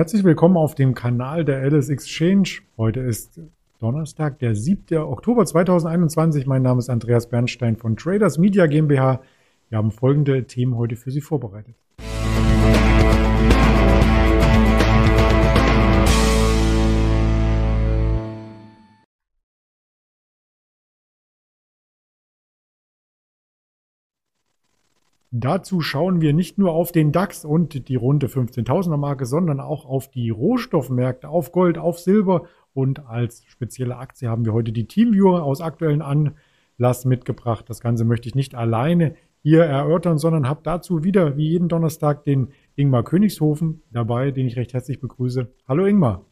Herzlich willkommen auf dem Kanal der Alice Exchange. Heute ist Donnerstag, der 7. Oktober 2021. Mein Name ist Andreas Bernstein von Traders Media GmbH. Wir haben folgende Themen heute für Sie vorbereitet. Dazu schauen wir nicht nur auf den DAX und die runde 15.000er Marke, sondern auch auf die Rohstoffmärkte, auf Gold, auf Silber und als spezielle Aktie haben wir heute die Teamviewer aus aktuellen Anlass mitgebracht. Das Ganze möchte ich nicht alleine hier erörtern, sondern habe dazu wieder wie jeden Donnerstag den Ingmar Königshofen dabei, den ich recht herzlich begrüße. Hallo Ingmar.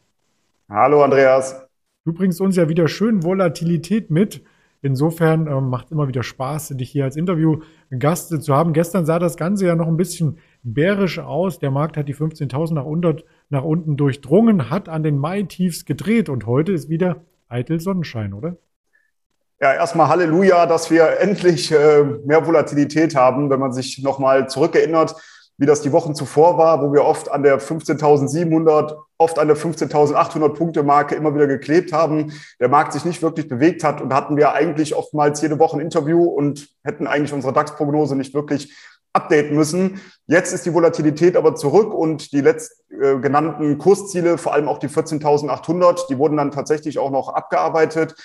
Hallo Andreas. Du bringst uns ja wieder schön Volatilität mit. Insofern ähm, macht immer wieder Spaß, dich hier als Interviewgast zu haben. Gestern sah das Ganze ja noch ein bisschen bärisch aus. Der Markt hat die 15.000 nach, nach unten durchdrungen, hat an den Mai-Tiefs gedreht und heute ist wieder eitel Sonnenschein, oder? Ja, erstmal Halleluja, dass wir endlich äh, mehr Volatilität haben, wenn man sich nochmal zurückerinnert wie das die Wochen zuvor war, wo wir oft an der 15.700, oft an der 15.800 Punkte Marke immer wieder geklebt haben, der Markt sich nicht wirklich bewegt hat und hatten wir eigentlich oftmals jede Woche ein Interview und hätten eigentlich unsere DAX-Prognose nicht wirklich updaten müssen. Jetzt ist die Volatilität aber zurück und die letzt äh, Kursziele, vor allem auch die 14.800, die wurden dann tatsächlich auch noch abgearbeitet.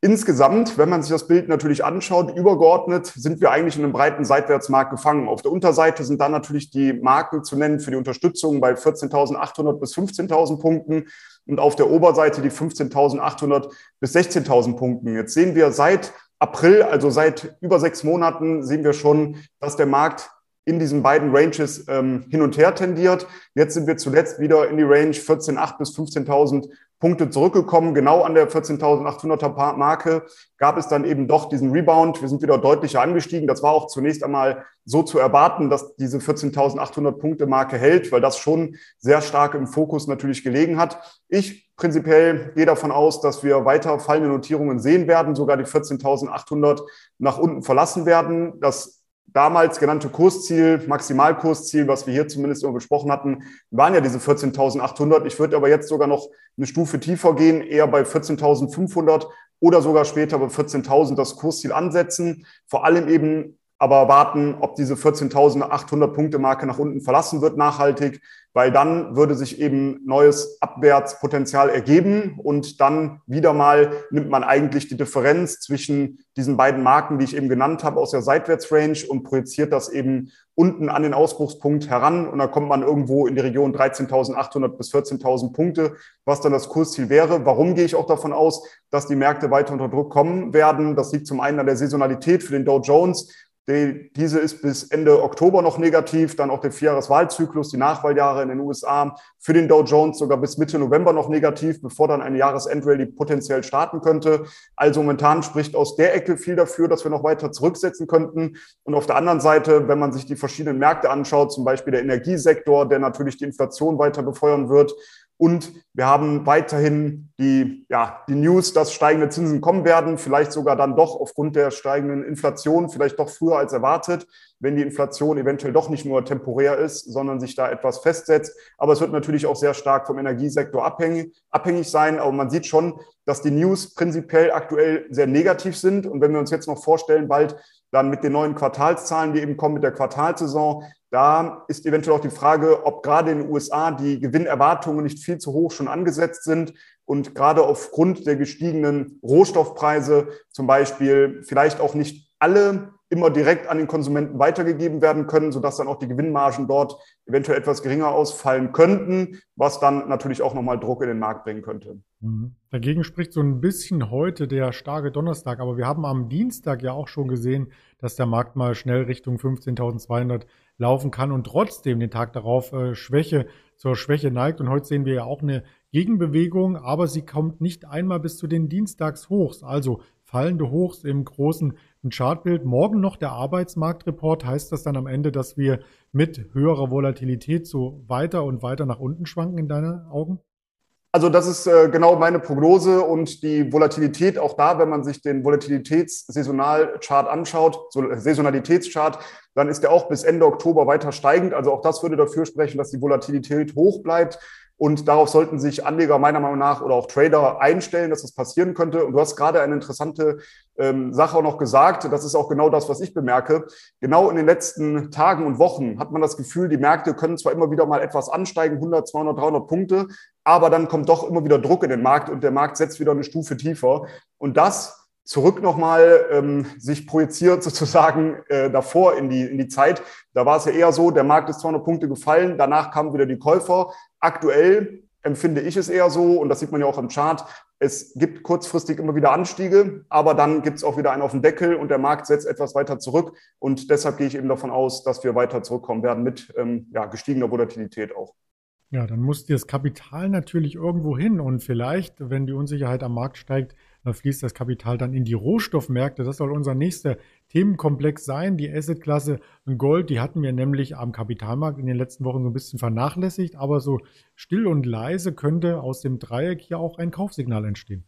Insgesamt, wenn man sich das Bild natürlich anschaut, übergeordnet sind wir eigentlich in einem breiten Seitwärtsmarkt gefangen. Auf der Unterseite sind dann natürlich die Marken zu nennen für die Unterstützung bei 14.800 bis 15.000 Punkten und auf der Oberseite die 15.800 bis 16.000 Punkten. Jetzt sehen wir seit April, also seit über sechs Monaten, sehen wir schon, dass der Markt in diesen beiden Ranges ähm, hin und her tendiert. Jetzt sind wir zuletzt wieder in die Range 14.800 bis 15.000 Punkte zurückgekommen. Genau an der 14.800er Marke gab es dann eben doch diesen Rebound. Wir sind wieder deutlicher angestiegen. Das war auch zunächst einmal so zu erwarten, dass diese 14.800 Punkte Marke hält, weil das schon sehr stark im Fokus natürlich gelegen hat. Ich prinzipiell gehe davon aus, dass wir weiter fallende Notierungen sehen werden, sogar die 14.800 nach unten verlassen werden. Das damals genannte Kursziel, Maximalkursziel, was wir hier zumindest immer besprochen hatten, waren ja diese 14.800. Ich würde aber jetzt sogar noch eine Stufe tiefer gehen, eher bei 14.500 oder sogar später bei 14.000 das Kursziel ansetzen. Vor allem eben aber warten, ob diese 14.800 Punkte Marke nach unten verlassen wird nachhaltig, weil dann würde sich eben neues Abwärtspotenzial ergeben und dann wieder mal nimmt man eigentlich die Differenz zwischen diesen beiden Marken, die ich eben genannt habe, aus der Seitwärtsrange und projiziert das eben unten an den Ausbruchspunkt heran und dann kommt man irgendwo in die Region 13.800 bis 14.000 Punkte, was dann das Kursziel wäre. Warum gehe ich auch davon aus, dass die Märkte weiter unter Druck kommen werden? Das liegt zum einen an der Saisonalität für den Dow Jones die, diese ist bis Ende Oktober noch negativ, dann auch der Vierjahreswahlzyklus, die Nachwahljahre in den USA für den Dow Jones sogar bis Mitte November noch negativ, bevor dann eine Jahresendrallye potenziell starten könnte. Also momentan spricht aus der Ecke viel dafür, dass wir noch weiter zurücksetzen könnten. Und auf der anderen Seite, wenn man sich die verschiedenen Märkte anschaut, zum Beispiel der Energiesektor, der natürlich die Inflation weiter befeuern wird, und wir haben weiterhin die, ja, die News, dass steigende Zinsen kommen werden, vielleicht sogar dann doch aufgrund der steigenden Inflation, vielleicht doch früher als erwartet, wenn die Inflation eventuell doch nicht nur temporär ist, sondern sich da etwas festsetzt. Aber es wird natürlich auch sehr stark vom Energiesektor abhängig, abhängig sein. Aber man sieht schon, dass die News prinzipiell aktuell sehr negativ sind. Und wenn wir uns jetzt noch vorstellen, bald dann mit den neuen Quartalszahlen, die eben kommen mit der Quartalsaison, da ist eventuell auch die Frage, ob gerade in den USA die Gewinnerwartungen nicht viel zu hoch schon angesetzt sind und gerade aufgrund der gestiegenen Rohstoffpreise zum Beispiel vielleicht auch nicht alle immer direkt an den Konsumenten weitergegeben werden können, sodass dann auch die Gewinnmargen dort eventuell etwas geringer ausfallen könnten, was dann natürlich auch nochmal Druck in den Markt bringen könnte. Mhm. Dagegen spricht so ein bisschen heute der starke Donnerstag, aber wir haben am Dienstag ja auch schon gesehen, dass der Markt mal schnell Richtung 15.200 laufen kann und trotzdem den Tag darauf äh, Schwäche zur Schwäche neigt. Und heute sehen wir ja auch eine Gegenbewegung, aber sie kommt nicht einmal bis zu den Dienstagshochs. Also fallende Hochs im großen Chartbild. Morgen noch der Arbeitsmarktreport. Heißt das dann am Ende, dass wir mit höherer Volatilität so weiter und weiter nach unten schwanken in deinen Augen? Also das ist äh, genau meine Prognose und die Volatilität auch da, wenn man sich den Volatilitätssaisonalchart anschaut, so Saisonalitätschart, dann ist der auch bis Ende Oktober weiter steigend. Also auch das würde dafür sprechen, dass die Volatilität hoch bleibt. Und darauf sollten sich Anleger meiner Meinung nach oder auch Trader einstellen, dass das passieren könnte. Und du hast gerade eine interessante ähm, Sache auch noch gesagt. Das ist auch genau das, was ich bemerke. Genau in den letzten Tagen und Wochen hat man das Gefühl, die Märkte können zwar immer wieder mal etwas ansteigen, 100, 200, 300 Punkte, aber dann kommt doch immer wieder Druck in den Markt und der Markt setzt wieder eine Stufe tiefer. Und das zurück nochmal ähm, sich projiziert sozusagen äh, davor in die, in die Zeit. Da war es ja eher so, der Markt ist 200 Punkte gefallen, danach kamen wieder die Käufer. Aktuell empfinde ich es eher so, und das sieht man ja auch im Chart, es gibt kurzfristig immer wieder Anstiege, aber dann gibt es auch wieder einen auf den Deckel und der Markt setzt etwas weiter zurück. Und deshalb gehe ich eben davon aus, dass wir weiter zurückkommen werden mit ähm, ja, gestiegener Volatilität auch. Ja, dann muss das Kapital natürlich irgendwo hin und vielleicht, wenn die Unsicherheit am Markt steigt, fließt das Kapital dann in die Rohstoffmärkte. Das soll unser nächster Themenkomplex sein. Die Assetklasse Gold, die hatten wir nämlich am Kapitalmarkt in den letzten Wochen so ein bisschen vernachlässigt, aber so still und leise könnte aus dem Dreieck hier auch ein Kaufsignal entstehen.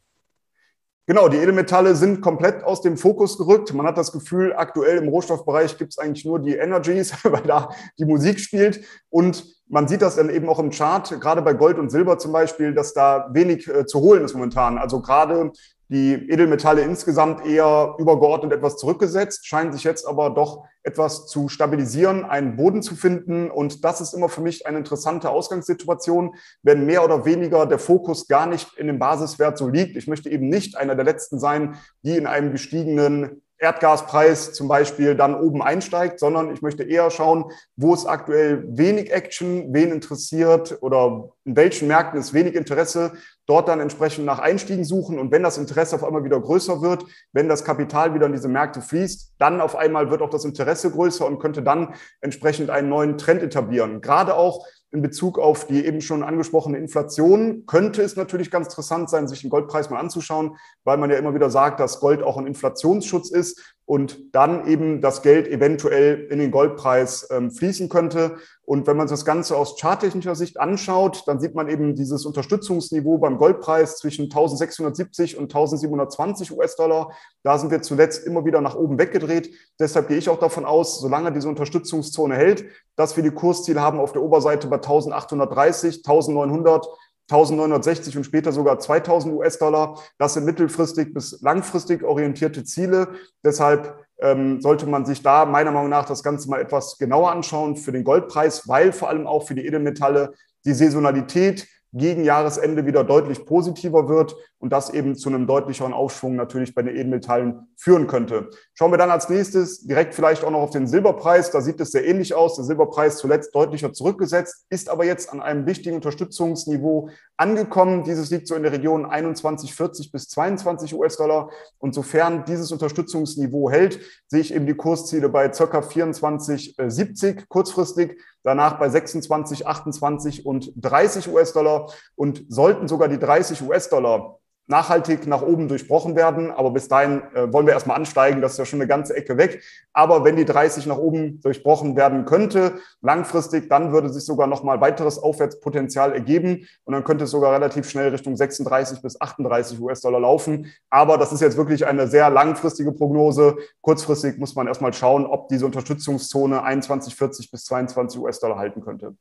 Genau, die Edelmetalle sind komplett aus dem Fokus gerückt. Man hat das Gefühl, aktuell im Rohstoffbereich gibt es eigentlich nur die Energies, weil da die Musik spielt. Und man sieht das dann eben auch im Chart, gerade bei Gold und Silber zum Beispiel, dass da wenig äh, zu holen ist momentan. Also gerade die Edelmetalle insgesamt eher übergeordnet etwas zurückgesetzt, scheinen sich jetzt aber doch etwas zu stabilisieren, einen Boden zu finden. Und das ist immer für mich eine interessante Ausgangssituation, wenn mehr oder weniger der Fokus gar nicht in dem Basiswert so liegt. Ich möchte eben nicht einer der Letzten sein, die in einem gestiegenen Erdgaspreis zum Beispiel dann oben einsteigt, sondern ich möchte eher schauen, wo ist aktuell wenig Action, wen interessiert oder in welchen Märkten ist wenig Interesse, dort dann entsprechend nach Einstiegen suchen. Und wenn das Interesse auf einmal wieder größer wird, wenn das Kapital wieder in diese Märkte fließt, dann auf einmal wird auch das Interesse größer und könnte dann entsprechend einen neuen Trend etablieren. Gerade auch in Bezug auf die eben schon angesprochene Inflation könnte es natürlich ganz interessant sein, sich den Goldpreis mal anzuschauen, weil man ja immer wieder sagt, dass Gold auch ein Inflationsschutz ist und dann eben das Geld eventuell in den Goldpreis ähm, fließen könnte. Und wenn man sich das Ganze aus charttechnischer Sicht anschaut, dann sieht man eben dieses Unterstützungsniveau beim Goldpreis zwischen 1670 und 1720 US-Dollar. Da sind wir zuletzt immer wieder nach oben weggedreht. Deshalb gehe ich auch davon aus, solange diese Unterstützungszone hält, dass wir die Kursziele haben auf der Oberseite bei 1830, 1900, 1960 und später sogar 2000 US-Dollar. Das sind mittelfristig bis langfristig orientierte Ziele. Deshalb ähm, sollte man sich da meiner Meinung nach das Ganze mal etwas genauer anschauen für den Goldpreis, weil vor allem auch für die Edelmetalle die Saisonalität gegen Jahresende wieder deutlich positiver wird und das eben zu einem deutlicheren Aufschwung natürlich bei den Edelmetallen führen könnte. Schauen wir dann als nächstes direkt vielleicht auch noch auf den Silberpreis. Da sieht es sehr ähnlich aus. Der Silberpreis zuletzt deutlicher zurückgesetzt, ist aber jetzt an einem wichtigen Unterstützungsniveau angekommen. Dieses liegt so in der Region 21,40 bis 22 US-Dollar. Und sofern dieses Unterstützungsniveau hält, sehe ich eben die Kursziele bei circa 24,70 kurzfristig danach bei 26, 28 und 30 US-Dollar und sollten sogar die 30 US-Dollar nachhaltig nach oben durchbrochen werden. Aber bis dahin äh, wollen wir erstmal ansteigen. Das ist ja schon eine ganze Ecke weg. Aber wenn die 30 nach oben durchbrochen werden könnte, langfristig, dann würde sich sogar nochmal weiteres Aufwärtspotenzial ergeben. Und dann könnte es sogar relativ schnell Richtung 36 bis 38 US-Dollar laufen. Aber das ist jetzt wirklich eine sehr langfristige Prognose. Kurzfristig muss man erstmal schauen, ob diese Unterstützungszone 21,40 bis 22 US-Dollar halten könnte.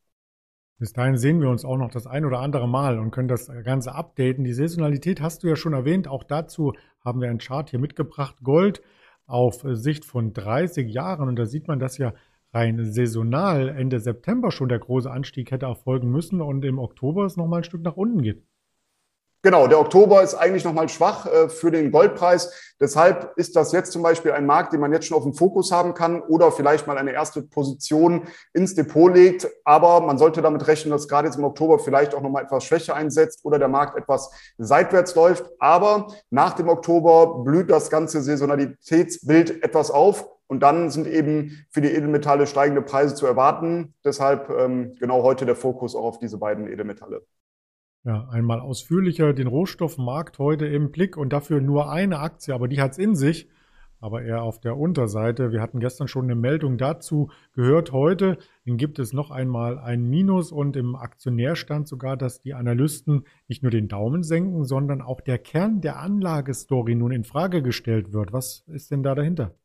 Bis dahin sehen wir uns auch noch das ein oder andere Mal und können das Ganze updaten. Die Saisonalität hast du ja schon erwähnt. Auch dazu haben wir einen Chart hier mitgebracht. Gold auf Sicht von 30 Jahren. Und da sieht man, dass ja rein saisonal Ende September schon der große Anstieg hätte erfolgen müssen und im Oktober es nochmal ein Stück nach unten geht. Genau, der Oktober ist eigentlich nochmal schwach äh, für den Goldpreis. Deshalb ist das jetzt zum Beispiel ein Markt, den man jetzt schon auf dem Fokus haben kann oder vielleicht mal eine erste Position ins Depot legt. Aber man sollte damit rechnen, dass gerade jetzt im Oktober vielleicht auch nochmal etwas Schwäche einsetzt oder der Markt etwas seitwärts läuft. Aber nach dem Oktober blüht das ganze Saisonalitätsbild etwas auf. Und dann sind eben für die Edelmetalle steigende Preise zu erwarten. Deshalb ähm, genau heute der Fokus auch auf diese beiden Edelmetalle. Ja, einmal ausführlicher den Rohstoffmarkt heute im Blick und dafür nur eine Aktie, aber die hat es in sich, aber eher auf der Unterseite. Wir hatten gestern schon eine Meldung dazu gehört. Heute gibt es noch einmal ein Minus und im Aktionärstand sogar, dass die Analysten nicht nur den Daumen senken, sondern auch der Kern der Anlagestory nun in Frage gestellt wird. Was ist denn da dahinter?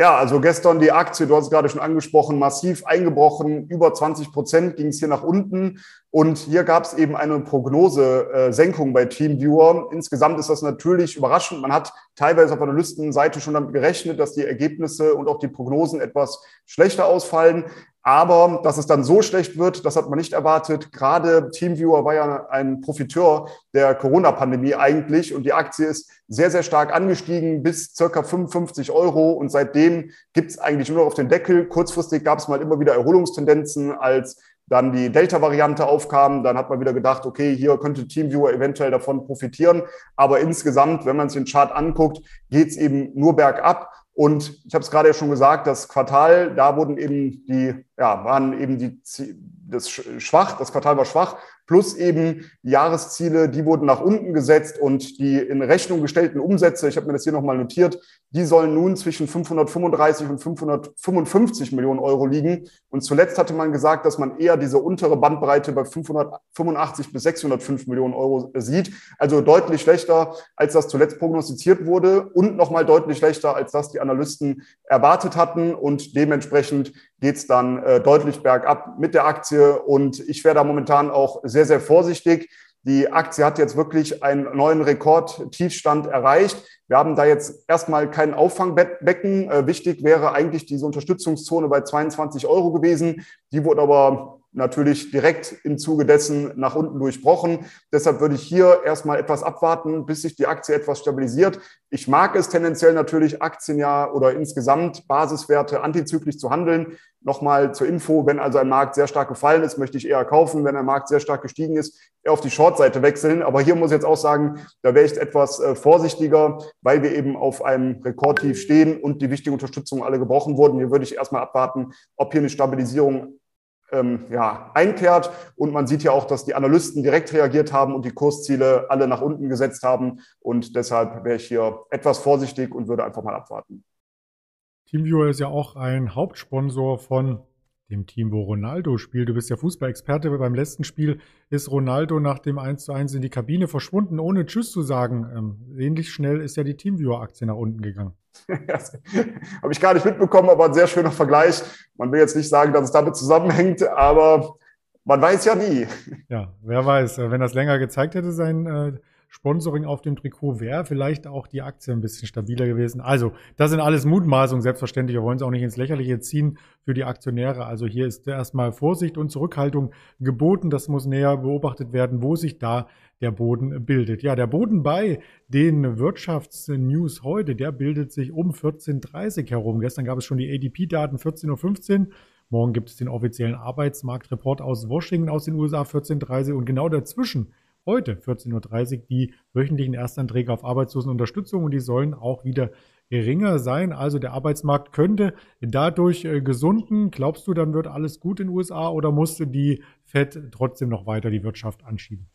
Ja, also gestern die Aktie, du hast es gerade schon angesprochen, massiv eingebrochen, über 20 Prozent ging es hier nach unten. Und hier gab es eben eine Prognose-Senkung bei TeamViewer. Insgesamt ist das natürlich überraschend. Man hat teilweise auf Analystenseite schon damit gerechnet, dass die Ergebnisse und auch die Prognosen etwas schlechter ausfallen. Aber dass es dann so schlecht wird, das hat man nicht erwartet. Gerade Teamviewer war ja ein Profiteur der Corona-Pandemie eigentlich und die Aktie ist sehr, sehr stark angestiegen bis circa 55 Euro und seitdem gibt es eigentlich nur noch auf den Deckel. Kurzfristig gab es mal immer wieder Erholungstendenzen, als dann die Delta-Variante aufkam. Dann hat man wieder gedacht, okay, hier könnte Teamviewer eventuell davon profitieren. Aber insgesamt, wenn man sich den Chart anguckt, geht es eben nur bergab. Und ich habe es gerade ja schon gesagt, das Quartal, da wurden eben die, ja, waren eben die, das schwach, das Quartal war schwach plus eben Jahresziele, die wurden nach unten gesetzt und die in Rechnung gestellten Umsätze, ich habe mir das hier nochmal notiert, die sollen nun zwischen 535 und 555 Millionen Euro liegen. Und zuletzt hatte man gesagt, dass man eher diese untere Bandbreite bei 585 bis 605 Millionen Euro sieht. Also deutlich schlechter, als das zuletzt prognostiziert wurde und nochmal deutlich schlechter, als das die Analysten erwartet hatten. Und dementsprechend geht es dann äh, deutlich bergab mit der Aktie. Und ich wäre da momentan auch sehr, sehr vorsichtig. Die Aktie hat jetzt wirklich einen neuen Rekordtiefstand erreicht. Wir haben da jetzt erstmal kein Auffangbecken. Äh, wichtig wäre eigentlich diese Unterstützungszone bei 22 Euro gewesen. Die wurde aber natürlich direkt im Zuge dessen nach unten durchbrochen. Deshalb würde ich hier erstmal etwas abwarten, bis sich die Aktie etwas stabilisiert. Ich mag es tendenziell natürlich, Aktien ja oder insgesamt Basiswerte antizyklisch zu handeln. Nochmal zur Info, wenn also ein Markt sehr stark gefallen ist, möchte ich eher kaufen. Wenn ein Markt sehr stark gestiegen ist, eher auf die Short-Seite wechseln. Aber hier muss ich jetzt auch sagen, da wäre ich etwas äh, vorsichtiger, weil wir eben auf einem Rekordtief stehen und die wichtigen Unterstützungen alle gebrochen wurden. Hier würde ich erstmal abwarten, ob hier eine Stabilisierung ähm, ja, einkehrt. Und man sieht ja auch, dass die Analysten direkt reagiert haben und die Kursziele alle nach unten gesetzt haben. Und deshalb wäre ich hier etwas vorsichtig und würde einfach mal abwarten. TeamViewer ist ja auch ein Hauptsponsor von dem Team, wo Ronaldo spielt. Du bist ja Fußballexperte. Beim letzten Spiel ist Ronaldo nach dem 1 zu 1 in die Kabine verschwunden, ohne Tschüss zu sagen. Ähm, ähnlich schnell ist ja die Teamviewer-Aktie nach unten gegangen. Habe ich gar nicht mitbekommen, aber ein sehr schöner Vergleich. Man will jetzt nicht sagen, dass es damit zusammenhängt, aber man weiß ja nie. Ja, wer weiß. Wenn das länger gezeigt hätte, sein äh, Sponsoring auf dem Trikot wäre vielleicht auch die Aktie ein bisschen stabiler gewesen. Also, das sind alles Mutmaßungen, selbstverständlich. Wir wollen es auch nicht ins Lächerliche ziehen für die Aktionäre. Also hier ist erstmal Vorsicht und Zurückhaltung geboten. Das muss näher beobachtet werden, wo sich da der Boden bildet. Ja, der Boden bei den Wirtschaftsnews heute, der bildet sich um 14.30 herum. Gestern gab es schon die ADP-Daten 14.15 Uhr. Morgen gibt es den offiziellen Arbeitsmarktreport aus Washington aus den USA 14.30 Uhr und genau dazwischen heute 14.30 Uhr die wöchentlichen Erstanträge auf Arbeitslosenunterstützung und die sollen auch wieder geringer sein. Also der Arbeitsmarkt könnte dadurch äh, gesunden. Glaubst du, dann wird alles gut in den USA oder musste die Fed trotzdem noch weiter die Wirtschaft anschieben?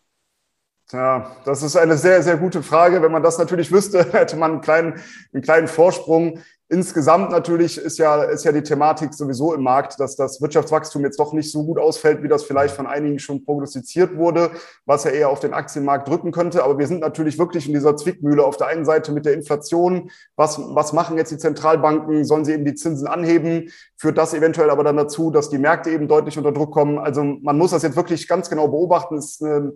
Ja, das ist eine sehr, sehr gute Frage. Wenn man das natürlich wüsste, hätte man einen kleinen, einen kleinen Vorsprung. Insgesamt natürlich ist ja, ist ja die Thematik sowieso im Markt, dass das Wirtschaftswachstum jetzt doch nicht so gut ausfällt, wie das vielleicht von einigen schon prognostiziert wurde, was ja eher auf den Aktienmarkt drücken könnte. Aber wir sind natürlich wirklich in dieser Zwickmühle. Auf der einen Seite mit der Inflation. Was, was machen jetzt die Zentralbanken? Sollen sie eben die Zinsen anheben? Führt das eventuell aber dann dazu, dass die Märkte eben deutlich unter Druck kommen? Also man muss das jetzt wirklich ganz genau beobachten. Es ist eine,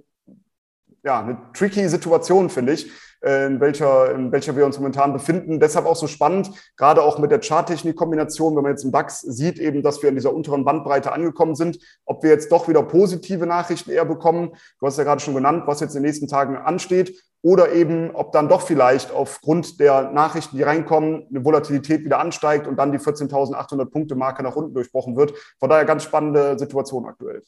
ja, eine tricky Situation, finde ich. Äh, in welcher, in welcher wir uns momentan befinden. Deshalb auch so spannend, gerade auch mit der Charttechnik-Kombination, wenn man jetzt im DAX sieht, eben, dass wir in dieser unteren Bandbreite angekommen sind, ob wir jetzt doch wieder positive Nachrichten eher bekommen. Du hast ja gerade schon genannt, was jetzt in den nächsten Tagen ansteht. Oder eben, ob dann doch vielleicht aufgrund der Nachrichten, die reinkommen, eine Volatilität wieder ansteigt und dann die 14.800 Punkte Marke nach unten durchbrochen wird. Von daher ganz spannende Situation aktuell.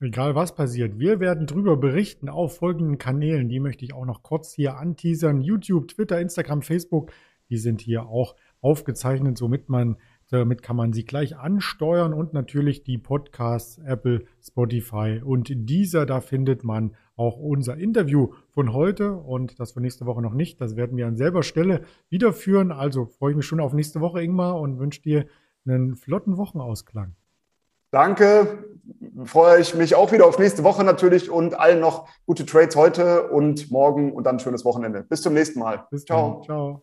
Egal was passiert, wir werden drüber berichten auf folgenden Kanälen. Die möchte ich auch noch kurz hier anteasern. YouTube, Twitter, Instagram, Facebook, die sind hier auch aufgezeichnet, somit man damit kann man sie gleich ansteuern und natürlich die Podcasts Apple, Spotify und dieser. Da findet man auch unser Interview von heute und das für nächste Woche noch nicht. Das werden wir an selber Stelle wieder führen. Also freue ich mich schon auf nächste Woche, Ingmar, und wünsche dir einen flotten Wochenausklang. Danke. Freue ich mich auch wieder auf nächste Woche natürlich und allen noch gute Trades heute und morgen und dann ein schönes Wochenende. Bis zum nächsten Mal. Bis Ciao. Dann. Ciao.